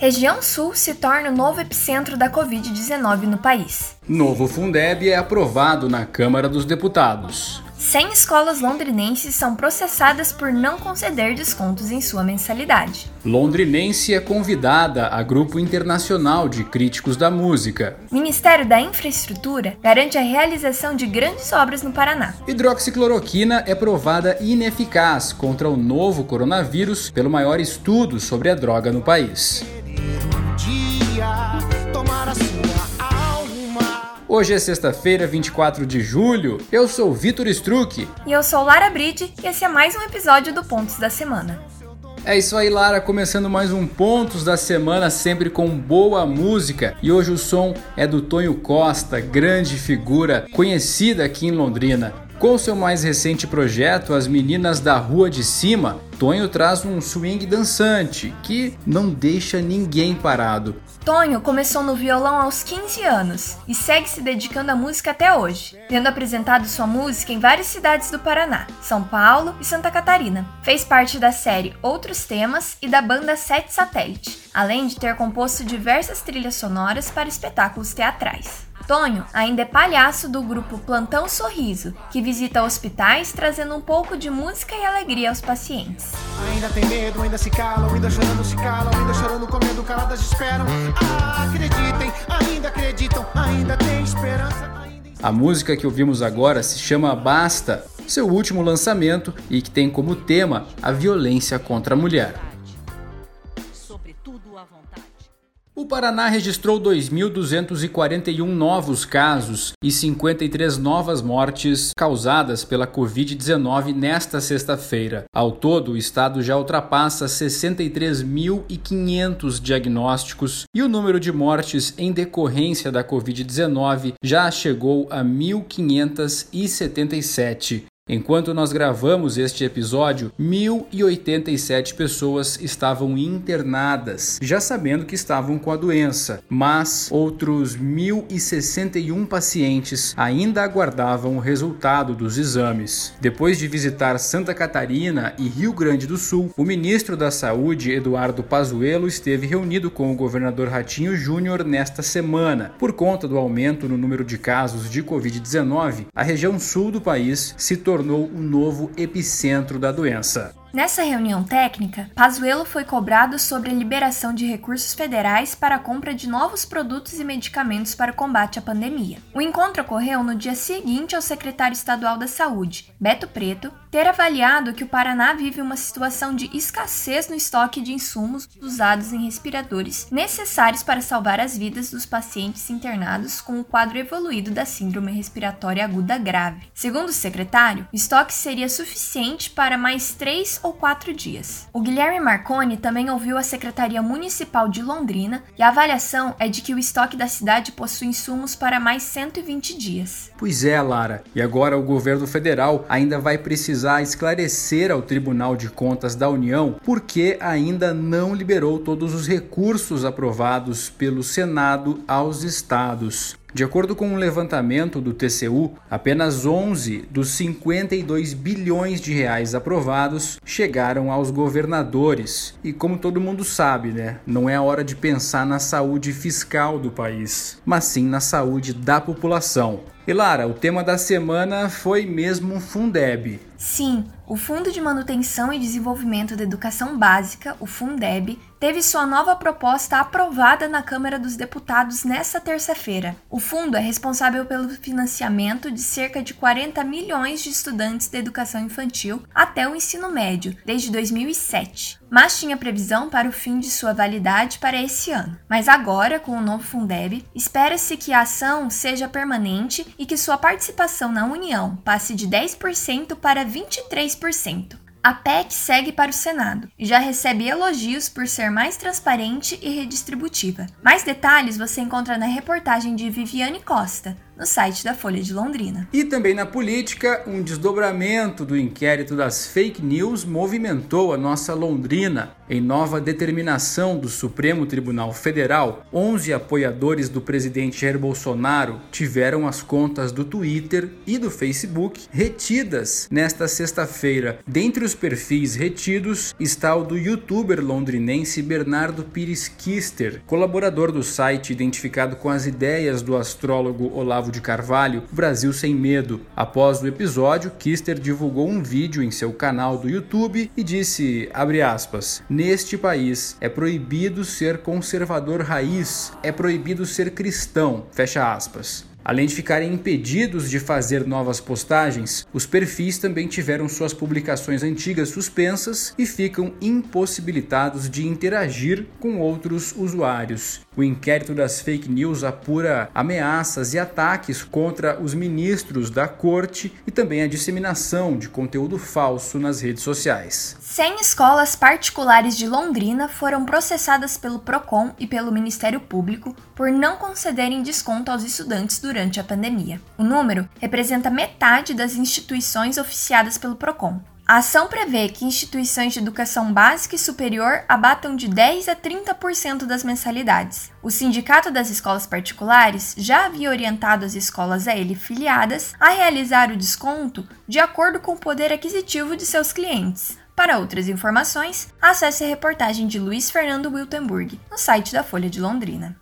Região Sul se torna o novo epicentro da Covid-19 no país. Novo Fundeb é aprovado na Câmara dos Deputados. 100 escolas londrinenses são processadas por não conceder descontos em sua mensalidade. Londrinense é convidada a grupo internacional de críticos da música. Ministério da Infraestrutura garante a realização de grandes obras no Paraná. Hidroxicloroquina é provada ineficaz contra o novo coronavírus pelo maior estudo sobre a droga no país. Hoje é sexta-feira, 24 de julho. Eu sou Vitor Struck. E eu sou Lara Bride, e esse é mais um episódio do Pontos da Semana. É isso aí, Lara, começando mais um Pontos da Semana, sempre com boa música. E hoje o som é do Tonho Costa, grande figura conhecida aqui em Londrina. Com seu mais recente projeto, As Meninas da Rua de Cima, Tonho traz um swing dançante que não deixa ninguém parado. Tonho começou no violão aos 15 anos e segue se dedicando à música até hoje, tendo apresentado sua música em várias cidades do Paraná, São Paulo e Santa Catarina. Fez parte da série Outros Temas e da banda Sete Satélite, além de ter composto diversas trilhas sonoras para espetáculos teatrais. Tonho ainda é palhaço do grupo Plantão Sorriso, que visita hospitais trazendo um pouco de música e alegria aos pacientes. Ainda tem medo, ainda se calam, ainda chorando se calam, ainda chorando, comendo, caladas esperam. Ah, acreditem, ainda acreditam, ainda tem esperança. A música que ouvimos agora se chama Basta, seu último lançamento e que tem como tema a violência contra a mulher. O Paraná registrou 2.241 novos casos e 53 novas mortes causadas pela Covid-19 nesta sexta-feira. Ao todo, o estado já ultrapassa 63.500 diagnósticos e o número de mortes em decorrência da Covid-19 já chegou a 1.577. Enquanto nós gravamos este episódio, 1.087 pessoas estavam internadas, já sabendo que estavam com a doença, mas outros 1.061 pacientes ainda aguardavam o resultado dos exames. Depois de visitar Santa Catarina e Rio Grande do Sul, o ministro da Saúde, Eduardo Pazuello, esteve reunido com o governador Ratinho Júnior nesta semana. Por conta do aumento no número de casos de Covid-19, a região sul do país se tornou tornou o novo epicentro da doença. Nessa reunião técnica, Pazuello foi cobrado sobre a liberação de recursos federais para a compra de novos produtos e medicamentos para o combate à pandemia. O encontro ocorreu no dia seguinte ao secretário estadual da Saúde, Beto Preto, ter avaliado que o Paraná vive uma situação de escassez no estoque de insumos usados em respiradores necessários para salvar as vidas dos pacientes internados com o quadro evoluído da síndrome respiratória aguda grave. Segundo o secretário, o estoque seria suficiente para mais três ou quatro dias. O Guilherme Marconi também ouviu a Secretaria Municipal de Londrina e a avaliação é de que o estoque da cidade possui insumos para mais 120 dias. Pois é, Lara. E agora o governo federal ainda vai precisar esclarecer ao Tribunal de Contas da União por que ainda não liberou todos os recursos aprovados pelo Senado aos estados. De acordo com um levantamento do TCU, apenas 11 dos 52 bilhões de reais aprovados chegaram aos governadores. E como todo mundo sabe, né, não é a hora de pensar na saúde fiscal do país, mas sim na saúde da população. E Lara, o tema da semana foi mesmo Fundeb. Sim, o Fundo de Manutenção e Desenvolvimento da Educação Básica, o Fundeb, teve sua nova proposta aprovada na Câmara dos Deputados nesta terça-feira. O fundo é responsável pelo financiamento de cerca de 40 milhões de estudantes da educação infantil até o ensino médio, desde 2007, mas tinha previsão para o fim de sua validade para esse ano. Mas agora, com o novo Fundeb, espera-se que a ação seja permanente e que sua participação na União passe de 10% para 23%. A PEC segue para o Senado e já recebe elogios por ser mais transparente e redistributiva. Mais detalhes você encontra na reportagem de Viviane Costa, no site da Folha de Londrina. E também na política, um desdobramento do inquérito das fake news movimentou a nossa Londrina. Em nova determinação do Supremo Tribunal Federal, 11 apoiadores do presidente Jair Bolsonaro tiveram as contas do Twitter e do Facebook retidas nesta sexta-feira. Dentre os perfis retidos está o do youtuber londrinense Bernardo Pires Kister, colaborador do site identificado com as ideias do astrólogo Olavo de Carvalho, Brasil Sem Medo. Após o episódio, Kister divulgou um vídeo em seu canal do YouTube e disse, aspas, neste país é proibido ser conservador raiz, é proibido ser cristão, fecha aspas. Além de ficarem impedidos de fazer novas postagens, os perfis também tiveram suas publicações antigas suspensas e ficam impossibilitados de interagir com outros usuários. O inquérito das fake news apura ameaças e ataques contra os ministros da corte e também a disseminação de conteúdo falso nas redes sociais. 100 escolas particulares de Londrina foram processadas pelo Procon e pelo Ministério Público por não concederem desconto aos estudantes durante a pandemia. O número representa metade das instituições oficiadas pelo Procon. A ação prevê que instituições de educação básica e superior abatam de 10 a 30% das mensalidades. O Sindicato das Escolas Particulares já havia orientado as escolas a ele filiadas a realizar o desconto de acordo com o poder aquisitivo de seus clientes. Para outras informações, acesse a reportagem de Luiz Fernando Wiltenburg no site da Folha de Londrina.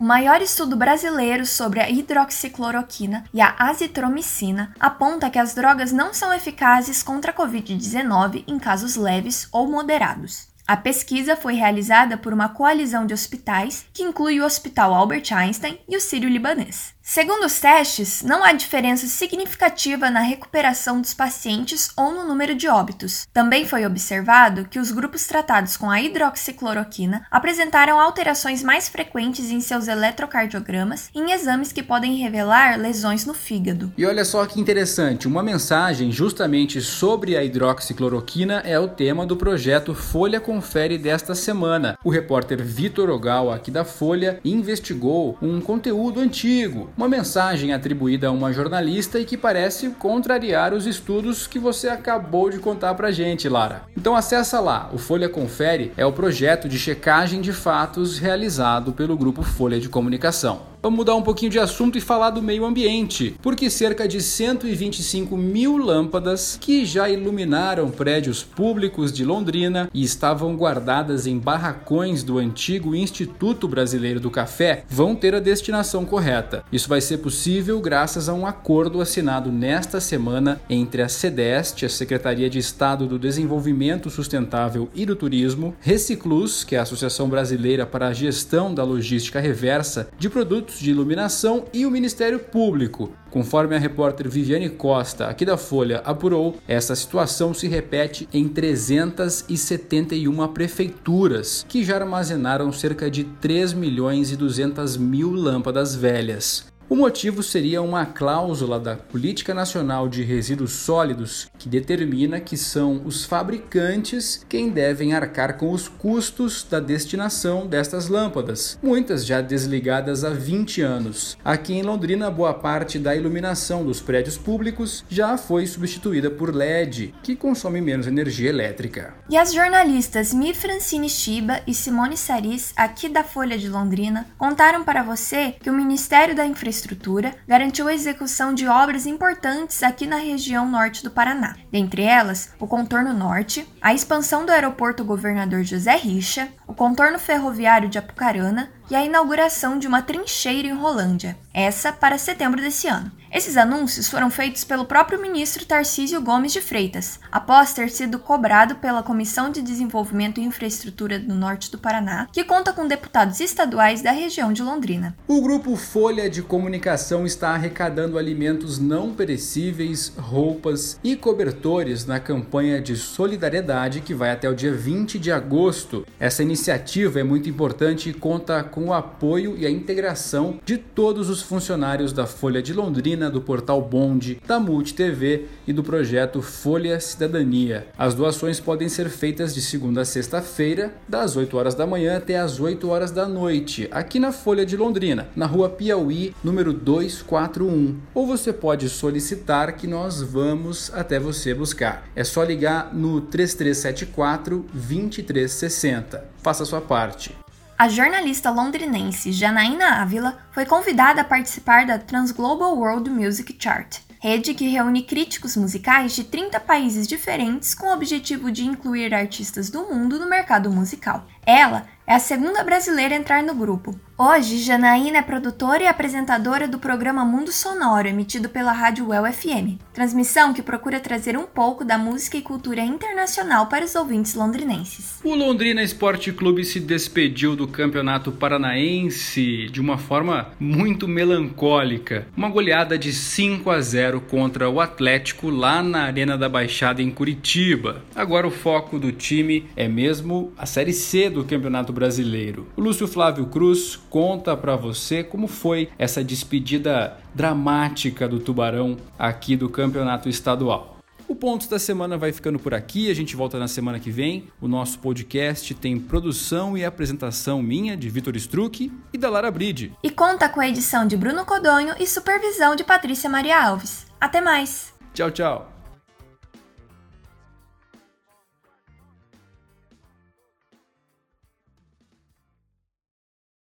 O maior estudo brasileiro sobre a hidroxicloroquina e a azitromicina aponta que as drogas não são eficazes contra a Covid-19 em casos leves ou moderados. A pesquisa foi realizada por uma coalizão de hospitais que inclui o Hospital Albert Einstein e o Sírio-Libanês. Segundo os testes, não há diferença significativa na recuperação dos pacientes ou no número de óbitos. Também foi observado que os grupos tratados com a hidroxicloroquina apresentaram alterações mais frequentes em seus eletrocardiogramas em exames que podem revelar lesões no fígado. E olha só que interessante, uma mensagem justamente sobre a hidroxicloroquina é o tema do projeto Folha Confere desta semana. O repórter Vitor Ogal, aqui da Folha, investigou um conteúdo antigo uma mensagem atribuída a uma jornalista e que parece contrariar os estudos que você acabou de contar pra gente, Lara. Então acessa lá, o Folha Confere é o projeto de checagem de fatos realizado pelo grupo Folha de Comunicação. Vamos mudar um pouquinho de assunto e falar do meio ambiente, porque cerca de 125 mil lâmpadas que já iluminaram prédios públicos de Londrina e estavam guardadas em barracões do antigo Instituto Brasileiro do Café vão ter a destinação correta. Isso vai ser possível graças a um acordo assinado nesta semana entre a SEDEST, a Secretaria de Estado do Desenvolvimento Sustentável e do Turismo, Reciclus, que é a Associação Brasileira para a Gestão da Logística Reversa de Produtos de iluminação e o Ministério Público. Conforme a repórter Viviane Costa, aqui da Folha, apurou, essa situação se repete em 371 prefeituras, que já armazenaram cerca de 3 milhões e 200 mil lâmpadas velhas. O motivo seria uma cláusula da Política Nacional de Resíduos Sólidos que determina que são os fabricantes quem devem arcar com os custos da destinação destas lâmpadas, muitas já desligadas há 20 anos. Aqui em Londrina, boa parte da iluminação dos prédios públicos já foi substituída por LED, que consome menos energia elétrica. E as jornalistas Mi Francine Shiba e Simone Saris, aqui da Folha de Londrina, contaram para você que o Ministério da Infraestrutura garantiu a execução de obras importantes aqui na região norte do Paraná. Dentre elas, o contorno norte, a expansão do aeroporto Governador José Richa, o contorno ferroviário de Apucarana e a inauguração de uma trincheira em Rolândia, essa para setembro desse ano. Esses anúncios foram feitos pelo próprio ministro Tarcísio Gomes de Freitas, após ter sido cobrado pela Comissão de Desenvolvimento e Infraestrutura do Norte do Paraná, que conta com deputados estaduais da região de Londrina. O grupo Folha de Comunicação está arrecadando alimentos não perecíveis, roupas e cobertores na campanha de solidariedade que vai até o dia 20 de agosto. Essa iniciativa é muito importante e conta com o apoio e a integração de todos os funcionários da Folha de Londrina Do Portal Bonde, da Multi TV e do projeto Folha Cidadania. As doações podem ser feitas de segunda a sexta-feira, das 8 horas da manhã até as 8 horas da noite, aqui na Folha de Londrina, na rua Piauí, número 241. Ou você pode solicitar que nós vamos até você buscar. É só ligar no 3374 2360. Faça sua parte. A jornalista londrinense Janaína Ávila foi convidada a participar da Transglobal World Music Chart, rede que reúne críticos musicais de 30 países diferentes com o objetivo de incluir artistas do mundo no mercado musical. Ela é a segunda brasileira a entrar no grupo. Hoje, Janaína é produtora e apresentadora do programa Mundo Sonoro, emitido pela Rádio Well FM, transmissão que procura trazer um pouco da música e cultura internacional para os ouvintes londrinenses. O Londrina Esporte Clube se despediu do Campeonato Paranaense de uma forma muito melancólica. Uma goleada de 5 a 0 contra o Atlético lá na Arena da Baixada em Curitiba. Agora o foco do time é mesmo a Série C do Campeonato Brasileiro. O Lúcio Flávio Cruz conta para você como foi essa despedida dramática do Tubarão aqui do Campeonato Estadual. O Pontos da Semana vai ficando por aqui, a gente volta na semana que vem. O nosso podcast tem produção e apresentação minha, de Vitor Struck e da Lara Bride. E conta com a edição de Bruno Codonho e supervisão de Patrícia Maria Alves. Até mais! Tchau, tchau!